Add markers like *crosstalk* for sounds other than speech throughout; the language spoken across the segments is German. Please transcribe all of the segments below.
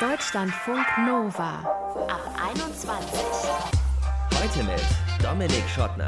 Deutschlandfunk Nova ab 21. Heute mit Dominik Schottner.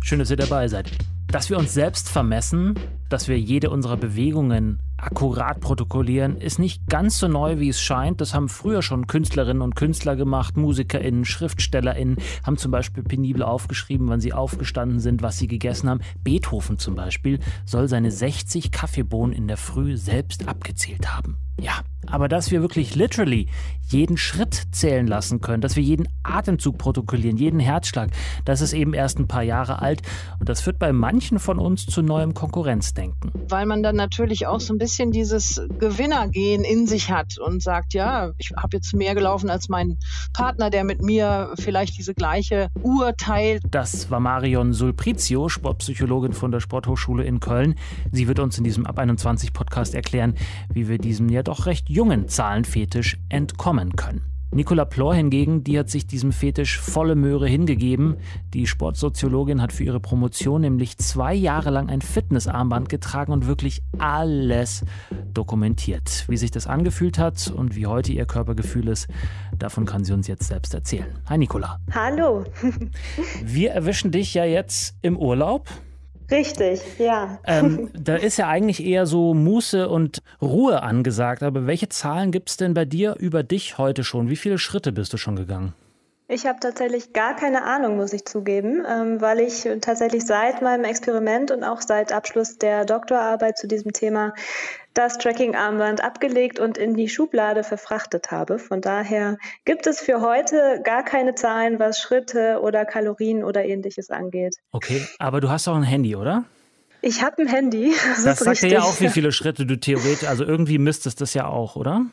Schön, dass ihr dabei seid. Dass wir uns selbst vermessen, dass wir jede unserer Bewegungen akkurat protokollieren, ist nicht ganz so neu, wie es scheint. Das haben früher schon Künstlerinnen und Künstler gemacht, MusikerInnen, SchriftstellerInnen, haben zum Beispiel penibel aufgeschrieben, wann sie aufgestanden sind, was sie gegessen haben. Beethoven zum Beispiel soll seine 60 Kaffeebohnen in der Früh selbst abgezählt haben. Ja, aber dass wir wirklich literally jeden Schritt zählen lassen können, dass wir jeden Atemzug protokollieren, jeden Herzschlag, das ist eben erst ein paar Jahre alt und das führt bei manchen von uns zu neuem Konkurrenzdenken. Weil man dann natürlich auch so ein bisschen dieses Gewinnergehen in sich hat und sagt, ja, ich habe jetzt mehr gelaufen als mein Partner, der mit mir vielleicht diese gleiche Uhr teilt. Das war Marion Sulprizio, Sportpsychologin von der Sporthochschule in Köln. Sie wird uns in diesem Ab 21 Podcast erklären, wie wir diesem ja doch recht jungen Zahlenfetisch entkommen können. Nicola Plor hingegen, die hat sich diesem Fetisch volle Möhre hingegeben. Die Sportsoziologin hat für ihre Promotion nämlich zwei Jahre lang ein Fitnessarmband getragen und wirklich alles dokumentiert. Wie sich das angefühlt hat und wie heute ihr Körpergefühl ist, davon kann sie uns jetzt selbst erzählen. Hi Nicola. Hallo. Wir erwischen dich ja jetzt im Urlaub. Richtig, ja. Ähm, *laughs* da ist ja eigentlich eher so Muße und Ruhe angesagt. Aber welche Zahlen gibt es denn bei dir über dich heute schon? Wie viele Schritte bist du schon gegangen? Ich habe tatsächlich gar keine Ahnung, muss ich zugeben, ähm, weil ich tatsächlich seit meinem Experiment und auch seit Abschluss der Doktorarbeit zu diesem Thema das Tracking-Armband abgelegt und in die Schublade verfrachtet habe. Von daher gibt es für heute gar keine Zahlen, was Schritte oder Kalorien oder ähnliches angeht. Okay, aber du hast auch ein Handy, oder? Ich habe ein Handy. *laughs* Das, das sagt dir ja auch, wie viele Schritte du theoretisch, also irgendwie müsstest das ja auch, oder?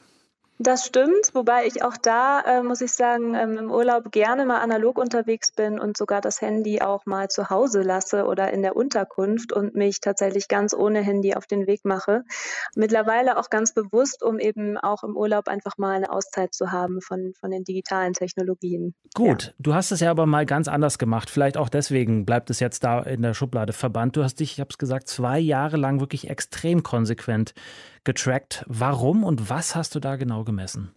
Das stimmt, wobei ich auch da, äh, muss ich sagen, ähm, im Urlaub gerne mal analog unterwegs bin und sogar das Handy auch mal zu Hause lasse oder in der Unterkunft und mich tatsächlich ganz ohne Handy auf den Weg mache. Mittlerweile auch ganz bewusst, um eben auch im Urlaub einfach mal eine Auszeit zu haben von, von den digitalen Technologien. Gut, ja. du hast es ja aber mal ganz anders gemacht. Vielleicht auch deswegen bleibt es jetzt da in der Schublade verbannt. Du hast dich, ich habe es gesagt, zwei Jahre lang wirklich extrem konsequent getrackt. Warum und was hast du da genau gemessen?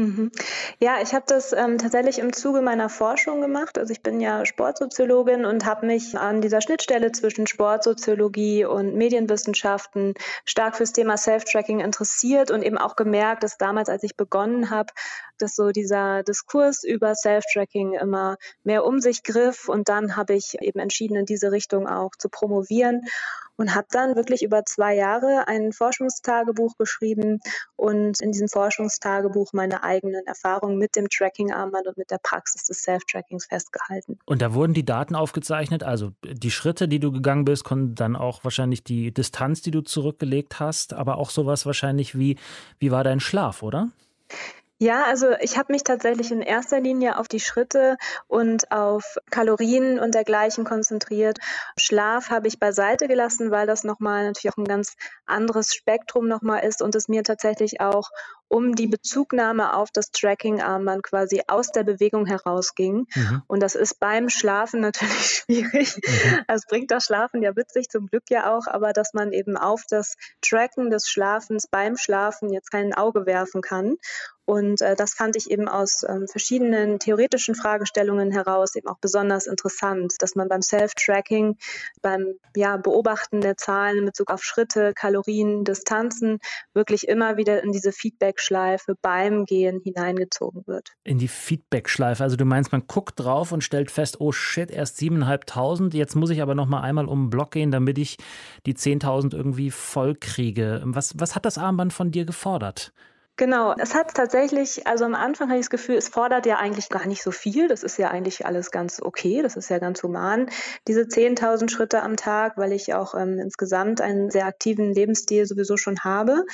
Mhm. Ja, ich habe das ähm, tatsächlich im Zuge meiner Forschung gemacht. Also ich bin ja Sportsoziologin und habe mich an dieser Schnittstelle zwischen Sportsoziologie und Medienwissenschaften stark fürs Thema Self-Tracking interessiert und eben auch gemerkt, dass damals, als ich begonnen habe, dass so dieser Diskurs über Self-Tracking immer mehr um sich griff und dann habe ich eben entschieden, in diese Richtung auch zu promovieren und habe dann wirklich über zwei Jahre ein Forschungstagebuch geschrieben und in diesem Forschungstagebuch meine eigenen Erfahrungen mit dem Tracking-Armband und mit der Praxis des Self-Trackings festgehalten. Und da wurden die Daten aufgezeichnet, also die Schritte, die du gegangen bist, konnten dann auch wahrscheinlich die Distanz, die du zurückgelegt hast, aber auch sowas wahrscheinlich wie, wie war dein Schlaf, oder? Ja, also ich habe mich tatsächlich in erster Linie auf die Schritte und auf Kalorien und dergleichen konzentriert. Schlaf habe ich beiseite gelassen, weil das nochmal natürlich auch ein ganz anderes Spektrum nochmal ist und es mir tatsächlich auch um die Bezugnahme auf das Tracking-Armband quasi aus der Bewegung herausging. Mhm. Und das ist beim Schlafen *laughs* natürlich schwierig. Mhm. Bringt das Schlafen ja witzig, zum Glück ja auch, aber dass man eben auf das Tracken des Schlafens beim Schlafen jetzt kein Auge werfen kann. Und äh, das fand ich eben aus ähm, verschiedenen theoretischen Fragestellungen heraus eben auch besonders interessant, dass man beim Self-Tracking, beim ja, Beobachten der Zahlen in Bezug auf Schritte, Kalorien, Distanzen wirklich immer wieder in diese Feedback-Schleife beim Gehen hineingezogen wird. In die Feedback-Schleife. Also du meinst, man guckt drauf und stellt fest, oh shit, erst 7.500, jetzt muss ich aber noch mal einmal um den Block gehen, damit ich die 10.000 irgendwie voll kriege. Was, was hat das Armband von dir gefordert? Genau, es hat tatsächlich, also am Anfang hatte ich das Gefühl, es fordert ja eigentlich gar nicht so viel. Das ist ja eigentlich alles ganz okay, das ist ja ganz human. Diese 10.000 Schritte am Tag, weil ich auch ähm, insgesamt einen sehr aktiven Lebensstil sowieso schon habe.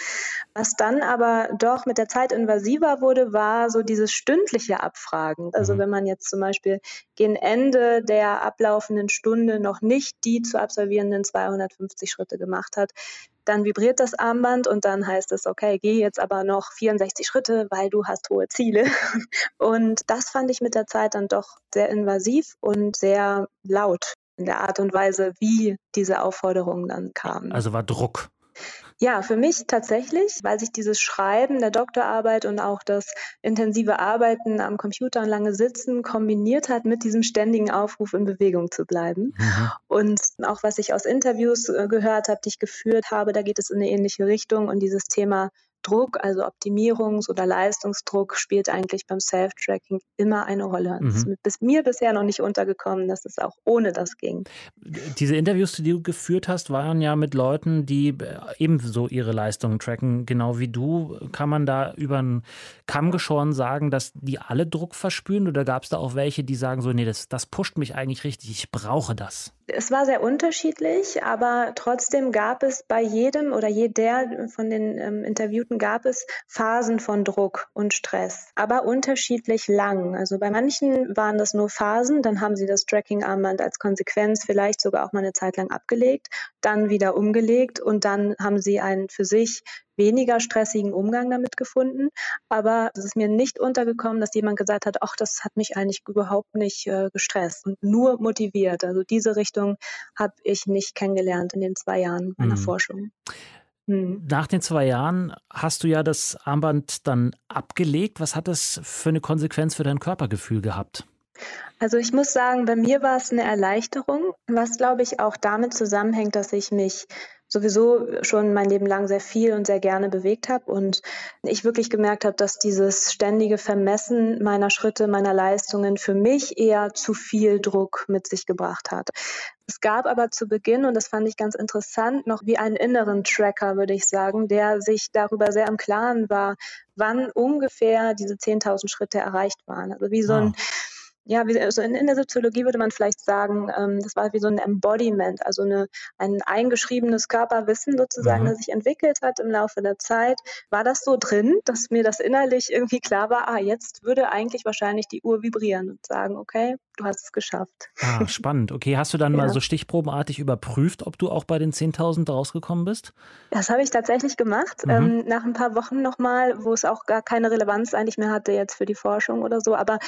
Was dann aber doch mit der Zeit invasiver wurde, war so dieses stündliche Abfragen. Also mhm. wenn man jetzt zum Beispiel gegen Ende der ablaufenden Stunde noch nicht die zu absolvierenden 250 Schritte gemacht hat, dann vibriert das Armband und dann heißt es, okay, geh jetzt aber noch 64 Schritte, weil du hast hohe Ziele. *laughs* Und das fand ich mit der Zeit dann doch sehr invasiv und sehr laut in der Art und Weise, wie diese Aufforderungen dann kamen. Also war Druck. Ja, für mich tatsächlich, weil sich dieses Schreiben der Doktorarbeit und auch das intensive Arbeiten am Computer und lange Sitzen kombiniert hat mit diesem ständigen Aufruf, in Bewegung zu bleiben. Mhm. Und auch was ich aus Interviews äh, gehört habe, die ich geführt habe, da geht es in eine ähnliche Richtung und dieses Thema Druck, also Optimierungs- oder Leistungsdruck, spielt eigentlich beim Self-Tracking immer eine Rolle. Mhm. Es ist mir bisher noch nicht untergekommen, dass es auch ohne das ging. Diese Interviews, die du geführt hast, waren ja mit Leuten, die äh, ebenso ihre Leistungen tracken, genau wie du. Kann man da über einen Kamm geschoren sagen, dass die alle Druck verspüren oder gab es da auch welche, die sagen so, nee, das, das pusht mich eigentlich richtig, ich brauche das? Es war sehr unterschiedlich, aber trotzdem gab es bei jedem oder jeder von den ähm, Interviewten gab es Phasen von Druck und Stress, aber unterschiedlich lang. Also bei manchen waren das nur Phasen, dann haben sie das Tracking-Armband als Konsequenz vielleicht sogar auch mal eine Zeit lang abgelegt, dann wieder umgelegt und dann haben sie einen für sich weniger stressigen Umgang damit gefunden. Aber es ist mir nicht untergekommen, dass jemand gesagt hat, ach, das hat mich eigentlich überhaupt nicht äh, gestresst und nur motiviert. Also diese Richtung habe ich nicht kennengelernt in den zwei Jahren meiner mhm. Forschung. Mhm. Nach den zwei Jahren hast du ja das Armband dann abgelegt. Was hat das für eine Konsequenz für dein Körpergefühl gehabt? Also ich muss sagen, bei mir war es eine Erleichterung, was glaube ich auch damit zusammenhängt, dass ich mich sowieso schon mein Leben lang sehr viel und sehr gerne bewegt habe und ich wirklich gemerkt habe, dass dieses ständige Vermessen meiner Schritte, meiner Leistungen für mich eher zu viel Druck mit sich gebracht hat. Es gab aber zu Beginn, und das fand ich ganz interessant, noch wie einen inneren Tracker, würde ich sagen, der sich darüber sehr im Klaren war, wann ungefähr diese 10.000 Schritte erreicht waren. Also wie so ein ah ja, also in, in, der Soziologie würde man vielleicht sagen, ähm, das war wie so ein Embodiment, also eine, ein eingeschriebenes Körperwissen sozusagen, mhm. das sich entwickelt hat im Laufe der Zeit. War das so drin, dass mir das innerlich irgendwie klar war, ah, jetzt würde eigentlich wahrscheinlich die Uhr vibrieren und sagen, okay, du hast es geschafft. Ah, spannend. Okay, hast du dann *laughs* ja. mal so stichprobenartig überprüft, ob du auch bei den 10.000 rausgekommen bist? Das habe ich tatsächlich gemacht. Mhm. Ähm, nach ein paar Wochen nochmal, wo es auch gar keine Relevanz eigentlich mehr hatte jetzt für die Forschung oder so. Aber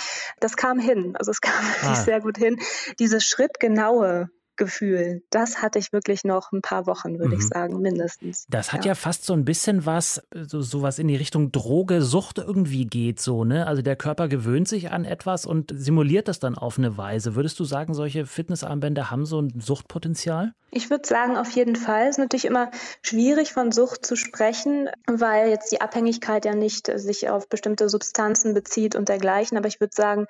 das kam hin. Also es kam *laughs* ah. sehr gut hin. Diese schrittgenaue Gefühl. Das hatte ich wirklich noch ein paar Wochen, würde mhm. ich sagen, mindestens. Das hat ja. ja. fast so ein bisschen was, so, so was in die Richtung Droge, Sucht irgendwie geht, so, ne? Also der Körper gewöhnt sich an etwas und simuliert das dann auf eine Weise. Würdest du sagen, solche Fitnessarmbänder haben so ein Suchtpotenzial? Ich würde sagen, auf jeden Fall. Es ist natürlich immer schwierig, von Sucht zu sprechen, weil jetzt die Abhängigkeit ja nicht sich auf bestimmte Substanzen bezieht und dergleichen. Aber ich würde sagen,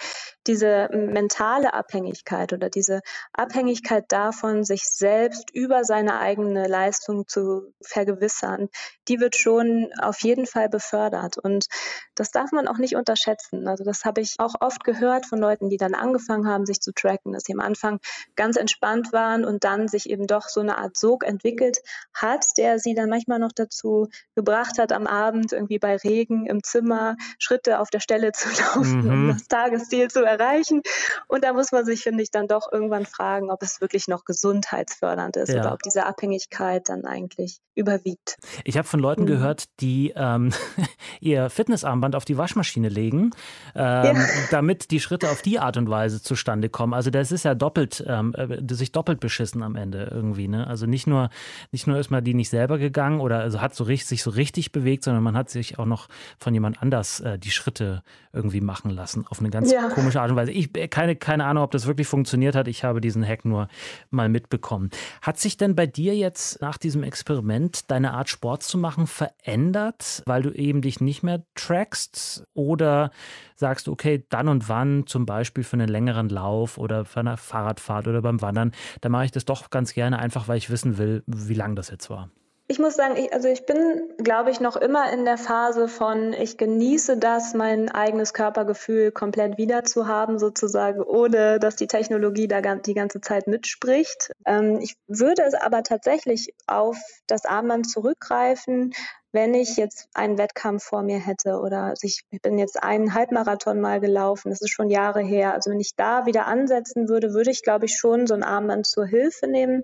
diese mentale Abhängigkeit oder diese Abhängigkeit davon, sich selbst über seine eigene Leistung zu vergewissern, die wird schon auf jeden Fall befördert. Und das darf man auch nicht unterschätzen. Also das habe ich auch oft gehört von Leuten, die dann angefangen haben, sich zu tracken, dass sie am Anfang ganz entspannt waren und dann sich eben doch so eine Art Sog entwickelt hat, der sie dann manchmal noch dazu gebracht hat, am Abend irgendwie bei Regen im Zimmer Schritte auf der Stelle zu *laughs* laufen, mhm. um das Tagesziel zu erreichen. Und da muss man sich, finde ich, dann doch irgendwann fragen, ob es wirklich noch gesundheitsfördernd ist ja. oder ob diese Abhängigkeit dann eigentlich überwiegt. Ich habe von Leuten mhm. gehört, die ähm, *laughs* ihr Fitnessarmband auf die Waschmaschine legen, ähm, ja. *laughs* damit die Schritte auf die Art und Weise zustande kommen. Also das ist ja doppelt, ähm, äh, sich doppelt beschissen am Ende irgendwie. Ne? Also nicht nur, nicht nur ist man die nicht selber gegangen oder also hat so richtig, sich so richtig bewegt, sondern man hat sich auch noch von jemand anders äh, die Schritte irgendwie machen lassen auf eine ganz ja. komische Art und Weise. Ich äh, keine keine Ahnung, ob das wirklich funktioniert hat. Ich habe diesen Hack nur mal mitbekommen. Hat sich denn bei dir jetzt nach diesem Experiment deine Art Sport zu machen verändert, weil du eben dich nicht mehr trackst oder sagst du, okay, dann und wann zum Beispiel für einen längeren Lauf oder für eine Fahrradfahrt oder beim Wandern, da mache ich das doch ganz gerne einfach, weil ich wissen will, wie lang das jetzt war. Ich muss sagen, ich, also ich bin, glaube ich, noch immer in der Phase von, ich genieße das, mein eigenes Körpergefühl komplett wieder zu haben, sozusagen, ohne dass die Technologie da die ganze Zeit mitspricht. Ähm, ich würde es aber tatsächlich auf das Armband zurückgreifen, wenn ich jetzt einen Wettkampf vor mir hätte oder ich bin jetzt einen Halbmarathon mal gelaufen, das ist schon Jahre her. Also wenn ich da wieder ansetzen würde, würde ich, glaube ich, schon so ein Armband zur Hilfe nehmen,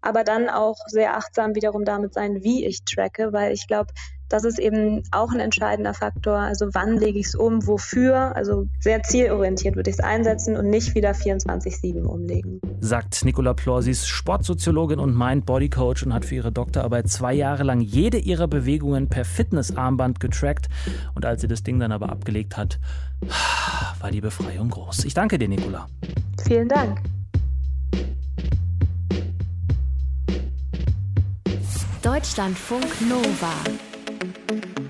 aber dann auch sehr achtsam wiederum damit sein, wie ich tracke, weil ich glaube, Das ist eben auch ein entscheidender Faktor. Also wann lege ich es um, wofür? Also sehr zielorientiert würde ich es einsetzen und nicht wieder 24-7 umlegen. Sagt Nicola Plor, sie ist Sportsoziologin und Mind-Body-Coach und hat für ihre Doktorarbeit zwei Jahre lang jede ihrer Bewegungen per Fitnessarmband getrackt. Und als sie das Ding dann aber abgelegt hat, war die Befreiung groß. Ich danke dir, Nicola. Vielen Dank. Deutschlandfunk Nova. thank you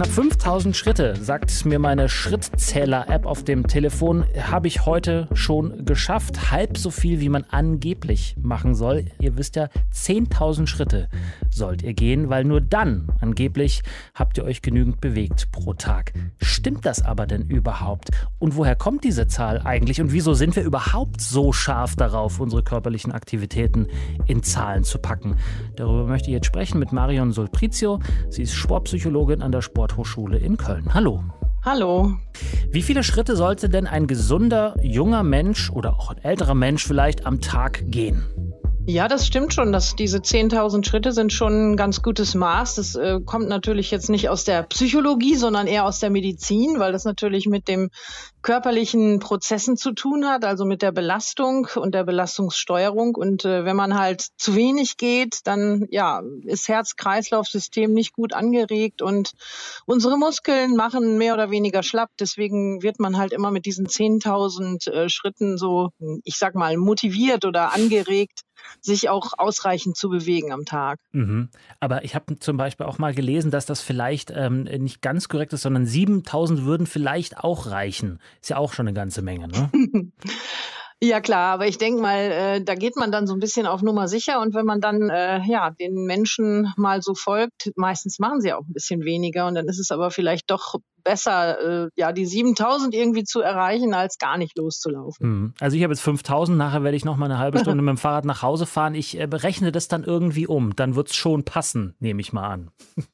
Knapp 5000 Schritte, sagt mir meine Schrittzähler-App auf dem Telefon, habe ich heute schon geschafft. Halb so viel, wie man angeblich machen soll. Ihr wisst ja, 10.000 Schritte sollt ihr gehen, weil nur dann, angeblich, habt ihr euch genügend bewegt pro Tag. Stimmt das aber denn überhaupt? Und woher kommt diese Zahl eigentlich? Und wieso sind wir überhaupt so scharf darauf, unsere körperlichen Aktivitäten in Zahlen zu packen? Darüber möchte ich jetzt sprechen mit Marion Solprizio. Sie ist Sportpsychologin an der Sport Sporthochschule in Köln. Hallo. Hallo. Wie viele Schritte sollte denn ein gesunder, junger Mensch oder auch ein älterer Mensch vielleicht am Tag gehen? Ja, das stimmt schon. Dass diese 10.000 Schritte sind schon ein ganz gutes Maß. Das äh, kommt natürlich jetzt nicht aus der Psychologie, sondern eher aus der Medizin, weil das natürlich mit dem körperlichen Prozessen zu tun hat, also mit der Belastung und der Belastungssteuerung. Und äh, wenn man halt zu wenig geht, dann ja, ist Herz-Kreislauf-System nicht gut angeregt und unsere Muskeln machen mehr oder weniger schlapp. Deswegen wird man halt immer mit diesen 10.000 äh, Schritten so, ich sag mal, motiviert oder angeregt, sich auch ausreichend zu bewegen am Tag. Mhm. Aber ich habe zum Beispiel auch mal gelesen, dass das vielleicht ähm, nicht ganz korrekt ist, sondern 7000 würden vielleicht auch reichen. Ist ja auch schon eine ganze Menge, ne? *laughs* Ja klar, aber ich denke mal, äh, da geht man dann so ein bisschen auf Nummer sicher und wenn man dann äh, ja den Menschen mal so folgt, meistens machen sie auch ein bisschen weniger und dann ist es aber vielleicht doch besser, äh, ja die 7000 irgendwie zu erreichen, als gar nicht loszulaufen. Mhm. Also ich habe jetzt 5000, nachher werde ich noch mal eine halbe *laughs* Stunde mit dem Fahrrad nach Hause fahren. Ich äh, berechne das dann irgendwie um, dann wird es schon passen, nehme ich mal an. *laughs*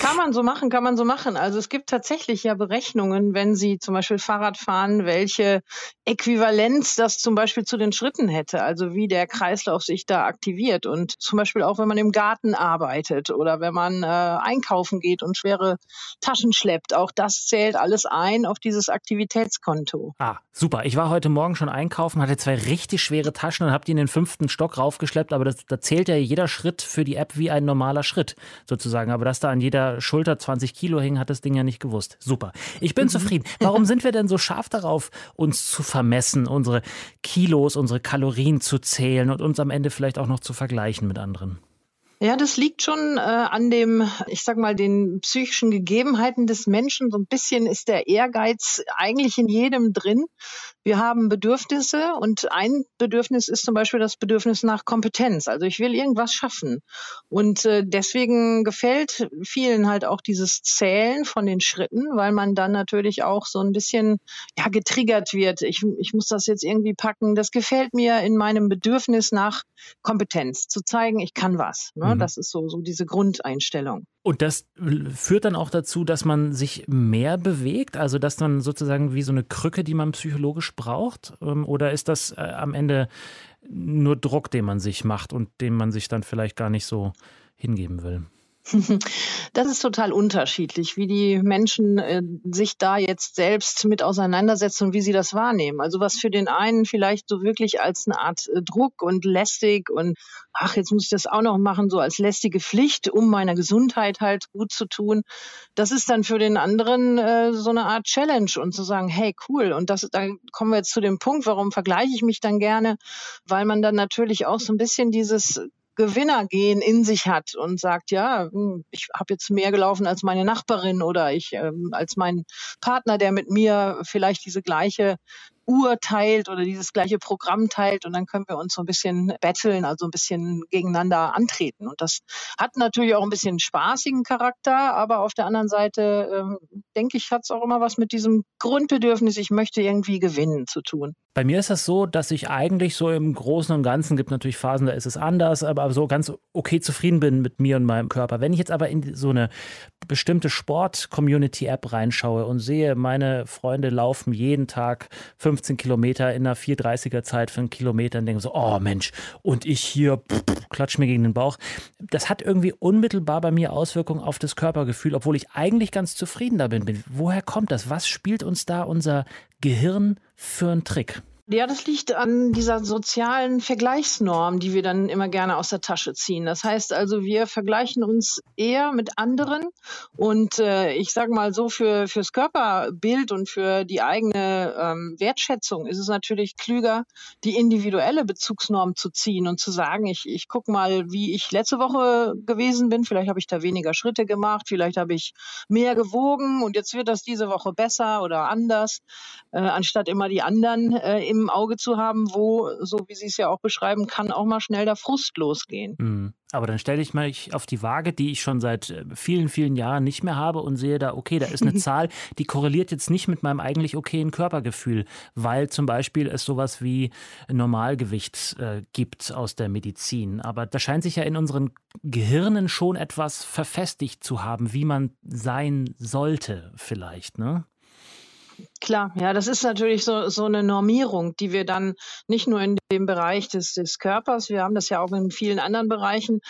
Kann man so machen, kann man so machen. Also es gibt tatsächlich ja Berechnungen, wenn Sie zum Beispiel Fahrrad fahren, welche Äquivalenz das zum Beispiel zu den Schritten hätte, also wie der Kreislauf sich da aktiviert. Und zum Beispiel auch, wenn man im Garten arbeitet oder wenn man äh, einkaufen geht und schwere Taschen schleppt, auch das zählt alles ein auf dieses Aktivitätskonto. Ah, super. Ich war heute Morgen schon einkaufen, hatte zwei richtig schwere Taschen und habe die in den fünften Stock raufgeschleppt, aber das, da zählt ja jeder Schritt für die App wie ein normaler Schritt sozusagen. Aber dass da an jeder Schulter 20 Kilo hing, hat das Ding ja nicht gewusst. Super. Ich bin mhm. zufrieden. Warum sind wir denn so scharf darauf, uns zu vermessen, unsere Kilos, unsere Kalorien zu zählen und uns am Ende vielleicht auch noch zu vergleichen mit anderen? Ja, das liegt schon äh, an dem, ich sag mal, den psychischen Gegebenheiten des Menschen. So ein bisschen ist der Ehrgeiz eigentlich in jedem drin. Wir haben Bedürfnisse und ein Bedürfnis ist zum Beispiel das Bedürfnis nach Kompetenz. Also ich will irgendwas schaffen. Und äh, deswegen gefällt vielen halt auch dieses Zählen von den Schritten, weil man dann natürlich auch so ein bisschen ja, getriggert wird. Ich, ich muss das jetzt irgendwie packen. Das gefällt mir in meinem Bedürfnis nach Kompetenz, zu zeigen, ich kann was. Ne? Mhm. Das ist so, so diese Grundeinstellung. Und das führt dann auch dazu, dass man sich mehr bewegt, also dass man sozusagen wie so eine Krücke, die man psychologisch braucht? Ähm, oder ist das äh, am Ende nur Druck, den man sich macht und dem man sich dann vielleicht gar nicht so hingeben will? *laughs* Das ist total unterschiedlich, wie die Menschen äh, sich da jetzt selbst mit auseinandersetzen und wie sie das wahrnehmen. Also was für den einen vielleicht so wirklich als eine Art äh, Druck und lästig und ach, jetzt muss ich das auch noch machen, so als lästige Pflicht, um meiner Gesundheit halt gut zu tun. Das ist dann für den anderen äh, so eine Art Challenge und zu sagen, hey, cool. Und das, da kommen wir jetzt zu dem Punkt, warum vergleiche ich mich dann gerne? Weil man dann natürlich auch so ein bisschen dieses Gewinnergehen in sich hat und sagt, ja, hm, ich habe jetzt mehr gelaufen als meine Nachbarin oder ich ähm, als mein Partner, der mit mir vielleicht diese gleiche Uhr teilt oder dieses gleiche Programm teilt und dann können wir uns so ein bisschen betteln, also ein bisschen gegeneinander antreten. Und das hat natürlich auch ein bisschen spaßigen Charakter, aber auf der anderen Seite, ähm, denke ich, hat es auch immer was mit diesem Grundbedürfnis, ich möchte irgendwie gewinnen zu tun. Bei mir ist das so, dass ich eigentlich so im Großen und Ganzen, gibt natürlich Phasen, da ist es anders, aber so ganz okay zufrieden bin mit mir und meinem Körper. Wenn ich jetzt aber in so eine bestimmte Sport-Community-App reinschaue und sehe, meine Freunde laufen jeden Tag 15 Kilometer in einer 430er Zeit für einen Kilometer und denke so, oh Mensch, und ich hier klatsch mir gegen den Bauch. Das hat irgendwie unmittelbar bei mir Auswirkungen auf das Körpergefühl, obwohl ich eigentlich ganz zufrieden damit bin. Woher kommt das? Was spielt uns da unser Gehirn für einen Trick? Ja, das liegt an dieser sozialen Vergleichsnorm, die wir dann immer gerne aus der Tasche ziehen. Das heißt also, wir vergleichen uns eher mit anderen und äh, ich sage mal so, für fürs Körperbild und für die eigene ähm, Wertschätzung ist es natürlich klüger, die individuelle Bezugsnorm zu ziehen und zu sagen, ich, ich gucke mal, wie ich letzte Woche gewesen bin. Vielleicht habe ich da weniger Schritte gemacht, vielleicht habe ich mehr gewogen und jetzt wird das diese Woche besser oder anders, äh, anstatt immer die anderen äh, im im Auge zu haben, wo, so wie Sie es ja auch beschreiben, kann auch mal schnell der Frust losgehen. Mhm. Aber dann stelle ich mich auf die Waage, die ich schon seit äh, vielen, vielen Jahren nicht mehr habe und sehe da, okay, da ist eine *laughs* Zahl, die korreliert jetzt nicht mit meinem eigentlich okayen Körpergefühl, weil zum Beispiel es sowas wie Normalgewicht äh, gibt aus der Medizin. Aber da scheint sich ja in unseren Gehirnen schon etwas verfestigt zu haben, wie man sein sollte vielleicht, ne? Klar, ja, das ist natürlich so, so eine Normierung, die wir dann nicht nur in dem Bereich des, des Körpers, wir haben das ja auch in vielen anderen Bereichen.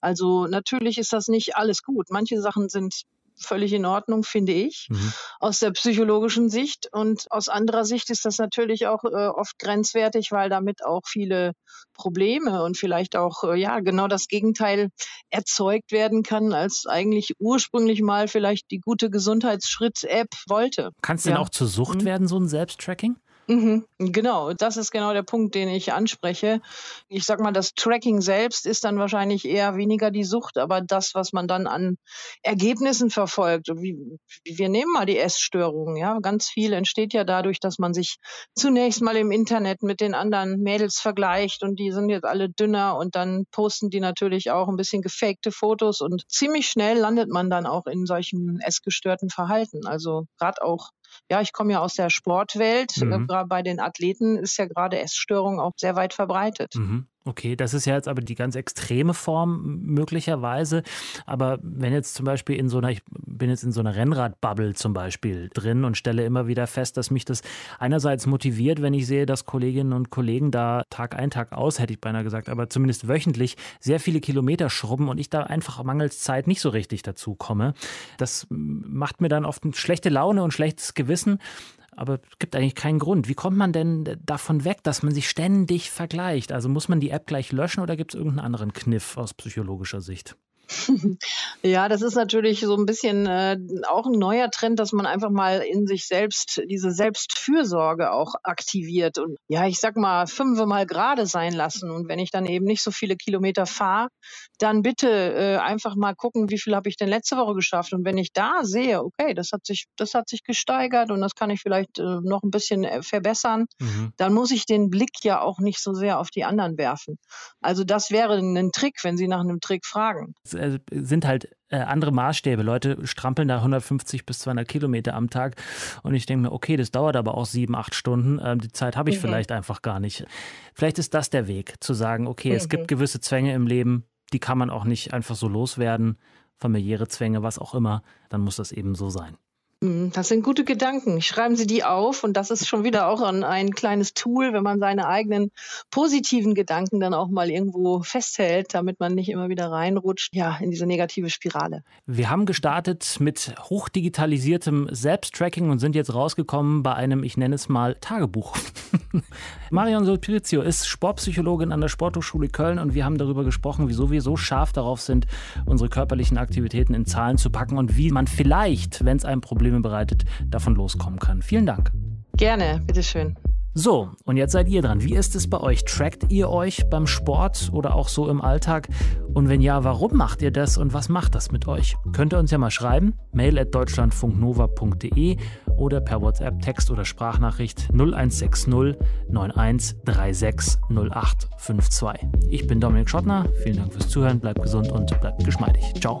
Also natürlich ist das nicht alles gut. Manche Sachen sind völlig in Ordnung, finde ich, mhm. aus der psychologischen Sicht. Und aus anderer Sicht ist das natürlich auch äh, oft grenzwertig, weil damit auch viele Probleme und vielleicht auch, äh, ja, genau das Gegenteil erzeugt werden kann, als eigentlich ursprünglich mal vielleicht die gute Gesundheitsschritt-App wollte. Kann es denn ja. auch zur Sucht mhm. werden, so ein Selbsttracking? Mhm, genau, das ist genau der Punkt, den ich anspreche. Ich sag mal, das Tracking selbst ist dann wahrscheinlich eher weniger die Sucht, aber das, was man dann an Ergebnissen verfolgt. Wie, wir nehmen mal die Essstörungen, ja. Ganz viel entsteht ja dadurch, dass man sich zunächst mal im Internet mit den anderen Mädels vergleicht und die sind jetzt alle dünner und dann posten die natürlich auch ein bisschen gefakte Fotos und ziemlich schnell landet man dann auch in solchen essgestörten Verhalten. Also gerade auch ja, ich komme ja aus der Sportwelt. Mhm. Äh, bei den Athleten ist ja gerade Essstörung auch sehr weit verbreitet. Mhm. Okay, das ist ja jetzt aber die ganz extreme Form möglicherweise. Aber wenn jetzt zum Beispiel in so einer, ich bin jetzt in so einer Rennradbubble zum Beispiel drin und stelle immer wieder fest, dass mich das einerseits motiviert, wenn ich sehe, dass Kolleginnen und Kollegen da Tag ein, Tag aus, hätte ich beinahe gesagt, aber zumindest wöchentlich sehr viele Kilometer schrubben und ich da einfach mangels Zeit nicht so richtig dazu komme. Das macht mir dann oft eine schlechte Laune und schlechtes Gewissen aber es gibt eigentlich keinen Grund. Wie kommt man denn davon weg, dass man sich ständig vergleicht? Also muss man die App gleich löschen oder gibt es irgendeinen anderen Kniff aus psychologischer Sicht? Ja, das ist natürlich so ein bisschen äh, auch ein neuer Trend, dass man einfach mal in sich selbst diese Selbstfürsorge auch aktiviert und ja, ich sag mal, fünfmal gerade sein lassen. Und wenn ich dann eben nicht so viele Kilometer fahre, dann bitte äh, einfach mal gucken, wie viel habe ich denn letzte Woche geschafft. Und wenn ich da sehe, okay, das hat sich, das hat sich gesteigert und das kann ich vielleicht äh, noch ein bisschen äh, verbessern, mhm. dann muss ich den Blick ja auch nicht so sehr auf die anderen werfen. Also das wäre ein Trick, wenn Sie nach einem Trick fragen. Also sind halt äh, andere Maßstäbe. Leute strampeln da 150 bis 200 Kilometer am Tag und ich denke mir, okay, das dauert aber auch sieben, acht Stunden. Ähm, die Zeit habe ich mhm. vielleicht einfach gar nicht. Vielleicht ist das der Weg, zu sagen, okay, mhm. es gibt mhm. gewisse Zwänge im Leben, die kann man auch nicht einfach so loswerden. Familiäre Zwänge, was auch immer, dann muss das eben so sein. Mhm, das sind gute Gedanken. Schreiben Sie die auf und das ist schon wieder auch ein, ein, kleines Tool, wenn man seine eigenen positiven Gedanken dann auch mal irgendwo festhält, damit man nicht immer wieder reinrutscht, ja, in diese negative Spirale. Wir haben gestartet mit hochdigitalisiertem Selbsttracking und sind jetzt rausgekommen bei einem, ich nenne es mal, Tagebuch. *laughs* Marion Sulpirizio ist Sportpsychologin an der Sporthochschule Köln und wir haben darüber gesprochen, wieso wir so scharf darauf sind, unsere körperlichen Aktivitäten in Zahlen zu packen und wie man vielleicht, wenn es ein Problem Probleme bereitet, davon loskommen kann. Vielen Dank. Gerne, bitteschön. So, und jetzt seid ihr dran. Wie ist es bei euch? Trackt ihr euch beim Sport oder auch so im Alltag? Und wenn ja, warum macht ihr das und was macht das mit euch? Könnt ihr uns ja mal schreiben, mail at deutschlandfunknova.de oder per WhatsApp Text oder Sprachnachricht 0160 9136 0852. Ich bin Dominik Schottner, vielen Dank fürs Zuhören, bleibt gesund und bleibt geschmeidig. Ciao.